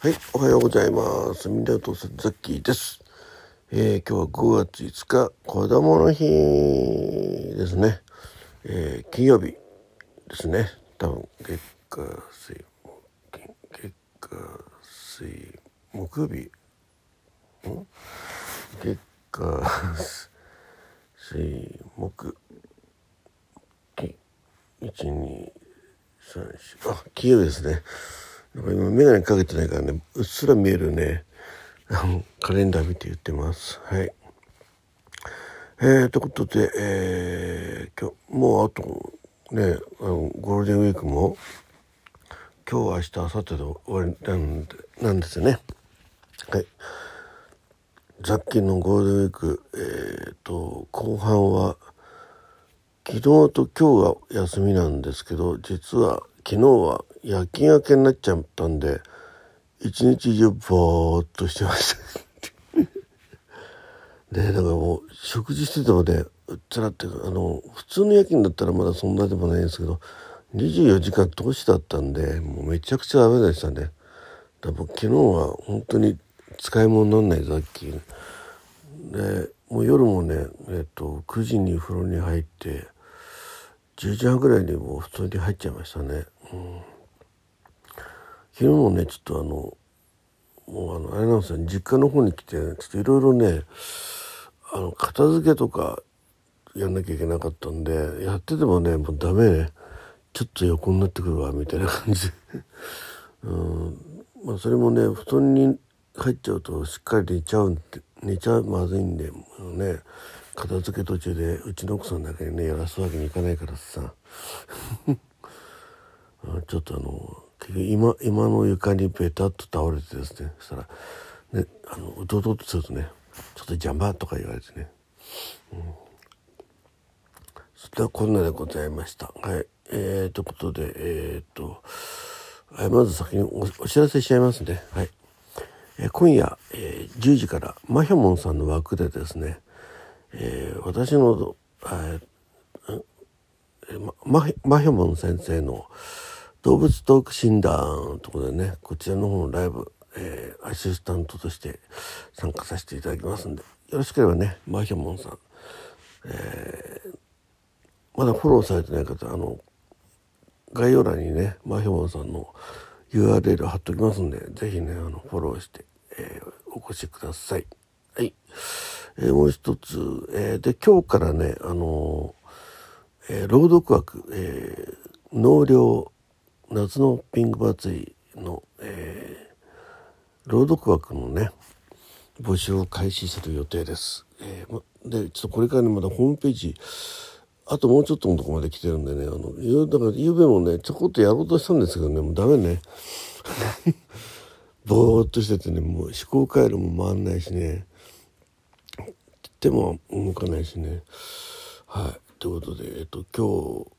はい、おはようございます。みんなとザッキーです。えー、今日は5月5日、子供の日ですね。えー、金曜日ですね。多分、月火水、金月火水、木曜日、ん月火水、木、金、1、2、3、4、あ、金曜日ですね。なんか今眼鏡かけてないからねうっすら見えるね。あ のカレンダー見て言ってます。はい。えー、ということで、えー、今日もうあとねあのゴールデンウィークも今日明日明後日で終わりなんでなんですよね。はい。さっきのゴールデンウィークえー、と後半は昨日と今日が休みなんですけど実は昨日は夜勤明けになっちゃったんで一日中ぼーっとしてました。ねだからもう食事しててもねうっつらってあの普通の夜勤だったらまだそんなでもないんですけど24時間通しだったんでもうめちゃくちゃダメでしたね。だから昨日は本当に使い物にならない雑菌でもう夜もね、えっと、9時に風呂に入って10時半ぐらいにもう普通に入っちゃいましたね、うん、昨日もねちょっとあのもうあのあれなんですよ実家の方に来てちょっといろいろねあの片付けとかやんなきゃいけなかったんでやっててもねもうダメね。ちょっと横になってくるわみたいな感じ。で、うん。まあ、それもね布団に入っちゃうとしっかり寝ちゃうんで寝ちゃうまずいんでね片付け途中でうちの奥さんだけにねやらすわけにいかないからさ。ちょっとあの今今の床にベタっと倒れてですね。そしたらねあのうとうととするとねちょっと邪魔とか言われてね、うん、それはこんなでございました。はい。えー、ということでえー、とまず先にお知らせしちゃいますねはい、えー、今夜、えー、10時からマヒョモンさんの枠でですね、えー、私の、えー、ママヒョモン先生の動物トーク診断とことでねこちらの方のライブ、えー、アシスタントとして参加させていただきますんでよろしければねマヒョモンさん、えー、まだフォローされてない方あの概要欄にねマヒョモンさんの URL 貼っておきますんで是非ねあのフォローして、えー、お越しください。はい、えー、もう一つ、えー、で今日からねあのえ、朗読枠、え、納涼夏のピンク祭りの、えー、朗読枠のね募集を開始する予定です。えー、でちょっとこれからねまだホームページあともうちょっとのとこまで来てるんでねあのだからゆうべもねちょこっとやろうとしたんですけどねもうダメね。ぼーっとしててねもう思考回路も回んないしね。手も動かないしね。はい。ということでえっと今日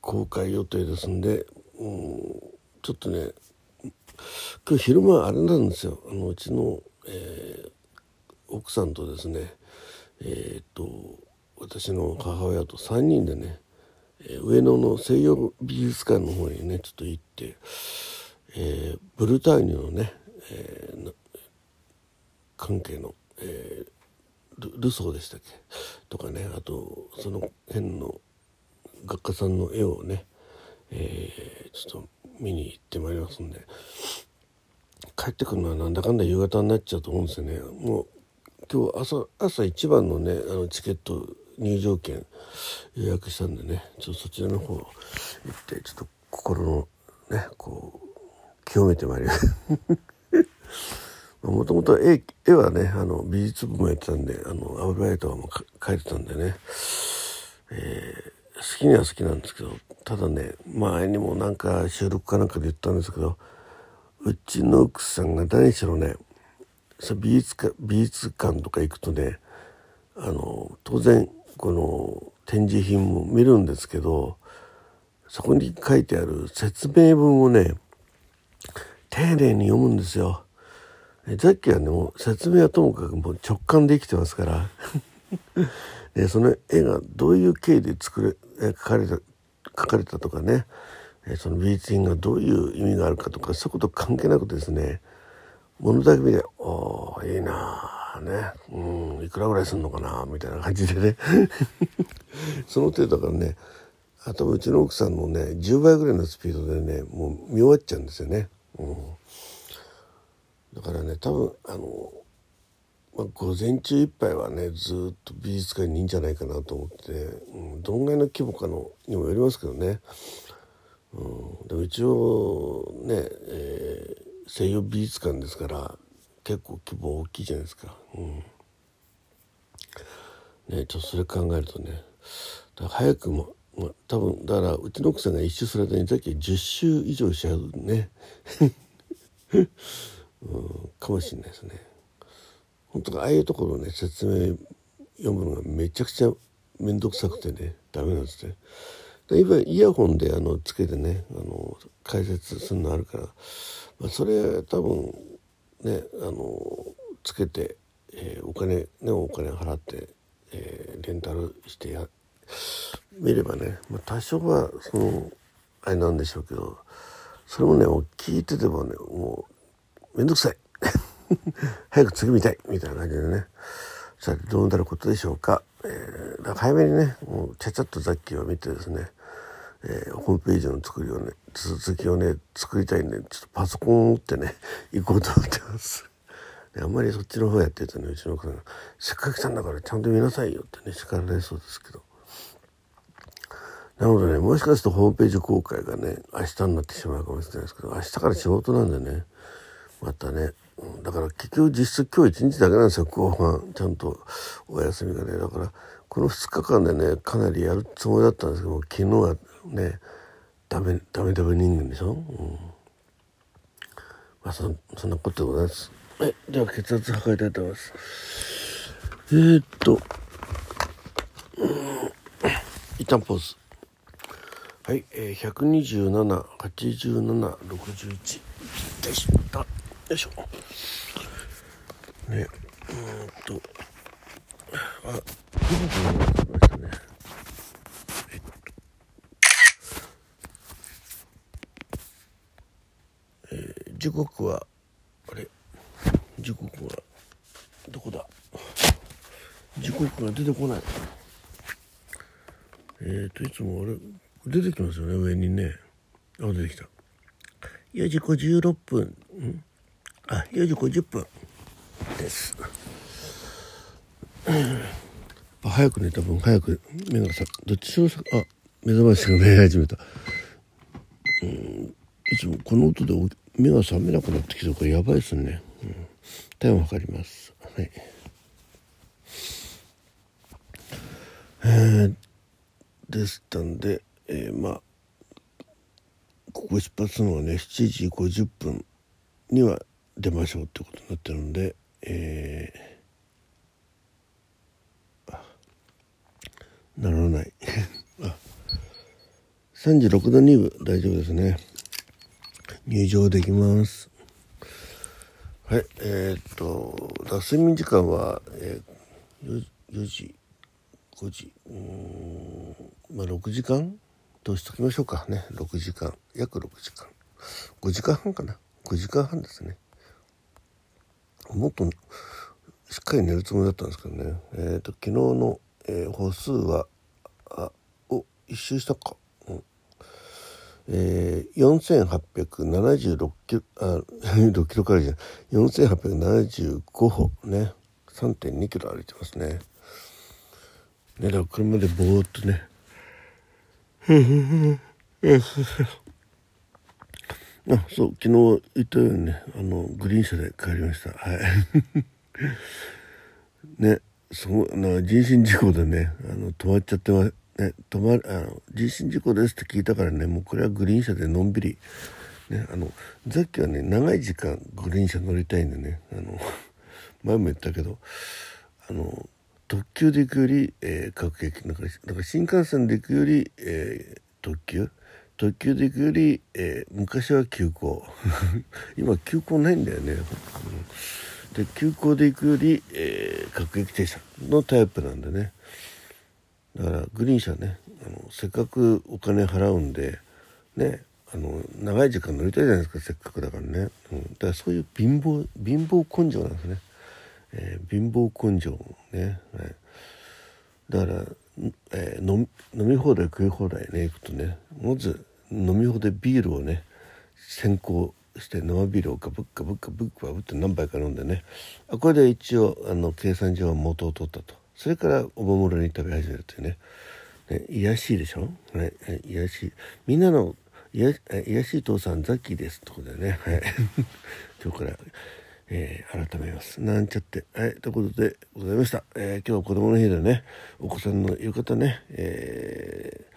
公開予定ですんでうんちょっとね今日昼間あれなんですよ。あのうちの、えー、奥さんとですねえー、っと私の母親と3人でね、え、上野の西洋美術館の方にねちょっと行って、えー、ブルターニュのね、えー、関係の、えー、ルソーでしたっけ？とかねあとその辺の画家さんの絵をね、えー、ちょっと見に行ってまいりますんで。帰ってくるのはなんだかんだ夕方になっちゃうと思うんですよね。もう今日朝朝一番のねあのチケット入場券予約したんでね。ちょっとそちらの方行ってちょっと心のねこう清めてまいります。もともと絵絵はねあの美術部もやってたんであの油絵とかも描いてたんでね、えー、好きには好きなんですけどただね前にもなんか収録かなんかで言ったんですけどうちの奥さんが何しろね美術館美術館とか行くとねあの当然この展示品も見るんですけどそこに書いてある説明文をね丁寧に読むんですよ。さっきはねもう説明はともかくもう直感で生きてますからで その絵がどういう経緯で作れ描かれた描かれたとかね。その美術品がどういう意味があるかとかそういうこと関係なくですね物だけ見て「おいいなあね。うんいくらぐらいすんのかな」みたいな感じでね。その程度からねあとうちの奥さんのね10倍ぐらいのスピードでねもう見終わっちゃうんですよね。うん、だからね多分あの、まあ、午前中いっぱいはねずっと美術館にいいんじゃないかなと思って、うん、どんぐらいの規模かのにもよりますけどね。うん、で一応ね、えー西洋美術館ですから結構規模大きいじゃないですか。うん、ねちょっとそれ考えるとね早くも、まあ、多分だからうちの奥さんが一周する間にさっき10周以上しちゃうね、うん、かもしれないですね。本当ああいうところね説明読むのがめちゃくちゃ面倒くさくてねダメなんですね。今イヤホンであのつけてねあの解説するのあるからまあ、それ多分ねあのつけて、えー、お金ねお金払って、えー、レンタルしてや見ればね、まあ、多少はそのあれなんでしょうけどそれもね聞いててもねもう面倒くさい 早く次見たいみたいな感じでね。さてどうなることでしょうか、えー、早めにねもうちゃちゃっと雑記を見てですね。えー、ホームページの作りをね続きをね作りたいんでちょっとパソコンを持ってね 行こうと思ってます。あんまりそっちの方やってるとねうちの奥さんが「せっかく来たんだからちゃんと見なさいよ」ってね叱られそうですけど。なのでねもしかするとホームページ公開がね明日になってしまうかもしれないですけど明日から仕事なんでねまたねだから結局実質今日一日だけなんですよ後半。ちゃんとお休みがね。だからこの2日間でねかなりやるつもりだったんですけど昨日はねダメダメダメ人間でしょ、うん、まあそそんなことでございます。はい。では血圧測りたいと思います。えー、っと。一旦ポーズ。はい、えー、1278761でした。よいしょ。ねうんとあ、どこかましたね。えー、時刻は、あれ？時刻は、どこだ？時刻が出てこない。えっ、ー、と、いつもあれ、出てきますよね、上にね。あ、出てきた。4時56分う。ん？あ、4時50分です。早く寝た分早く目がさどっちしろさあ目覚ましが目始めた。うんいつもこの音で目が覚めなくなってきたからやばいですね、うん、体温測ります。はい。えー、でしたんで、えー、まあここ出発のはね7時50分には出ましょうってことになってるんでえーならない。あ36度2分大丈夫ですね。入場できます。はいえー、っと睡眠時間は、えー、4, 4時5時うんまあ6時間としときましょうかね。6時間約6時間。5時間半かな。5時間半ですね。もっとしっかり寝るつもりだったんですけどね。えっ、ー、と昨日のえー、歩数はあお一周したか、うん。えー、4876キロあ 6キロからじゃない。4875歩ね。3.2キロ歩いてますね。ねだから車でぼーっとね。あそう昨日言ったようにねあのグリーン車で帰りました。はい。ねそな人身事故でねあの止まっちゃってはね止まあの人身事故ですって聞いたからねもうこれはグリーン車でのんびりねあのさっきはね長い時間グリーン車乗りたいんでねあの 前も言ったけどあの特急で行くより、えー、各駅なんかなんか新幹線で行くより、えー、特急特急で行くより、えー、昔は急行 今急行ないんだよね、うん。で急行で行くより、えー、各駅停車のタイプなんでね。だからグリーン車ね。あのせっかくお金払うんでねあの長い時間乗りたいじゃないですかせっかくだからね、うん、だからそういう貧乏貧乏根性なんですね、えー、貧乏根性ね、はい、だから、えー、飲み放題食い放題ね行くとね。まず飲み放題ビールをね先行して生ビールをガブッガブッガブッガブッって何杯か飲んでね。あこれで一応あの計算上は元を取ったと。それからおもむろに食べ始めるというね。ね癒しいでしょ、ね、癒しい。みんなの癒やしい父さんザッキーですってことでね、はい、今日から、えー、改めます。なんちゃって。はいということでございました、えー、今日は子供の日でねお子さんの言う方ね、えー、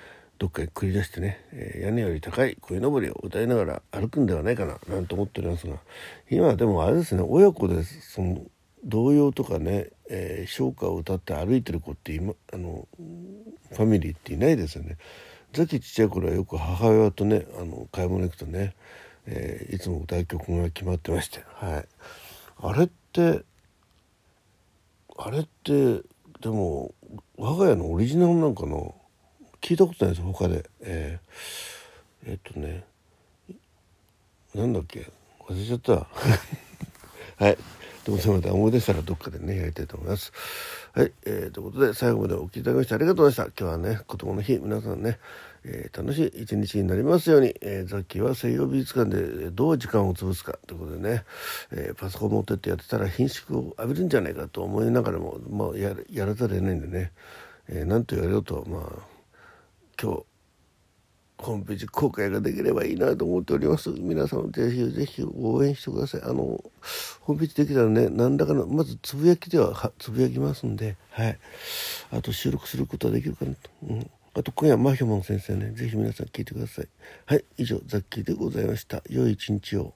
どっかへ繰り出してね、えー、屋根より高い鯉のぼりを歌いながら歩くんではないかななんて思っておりますが今でもあれですね親子でその童謡とかね、えー、唱歌を歌って歩いてる子って今あのファミリーっていないですよね。ザキちっちゃい頃はよく母親とねあの買い物行くとね、えー、いつも歌う曲が決まってまして、はい、あれってあれってでも我が家のオリジナルなんかな？聞いたことないです他で。えー、え、っとねなんだっけ？忘れちゃった。はい。でもそれまた思い出したらどっかでねやりたいと思います。はい、えー、ということで最後までお聴きいただきましてありがとうございました。今日はね子供の日皆さんね、えー、楽しい一日になりますように、えー、ザッキーは西洋美術館でどう時間を潰すか。ということでね、えー、パソコン持ってってやってたら品種を浴びるんじゃないかと思いながらも、まあ、ややらざるを得ないんでね、えー、と言われようとまあ今日ホームページ公開ができればいいなと思っております。皆さんぜひぜひ応援してください。あの、ホームページできたらね、何らかの、まずつぶやきではつぶやきますんで、はい。あと収録することはできるかなと。うん。あと今夜、マヒョモン先生ね、ぜひ皆さん聞いてください。はい、以上、ザッキーでございました。良い一日を。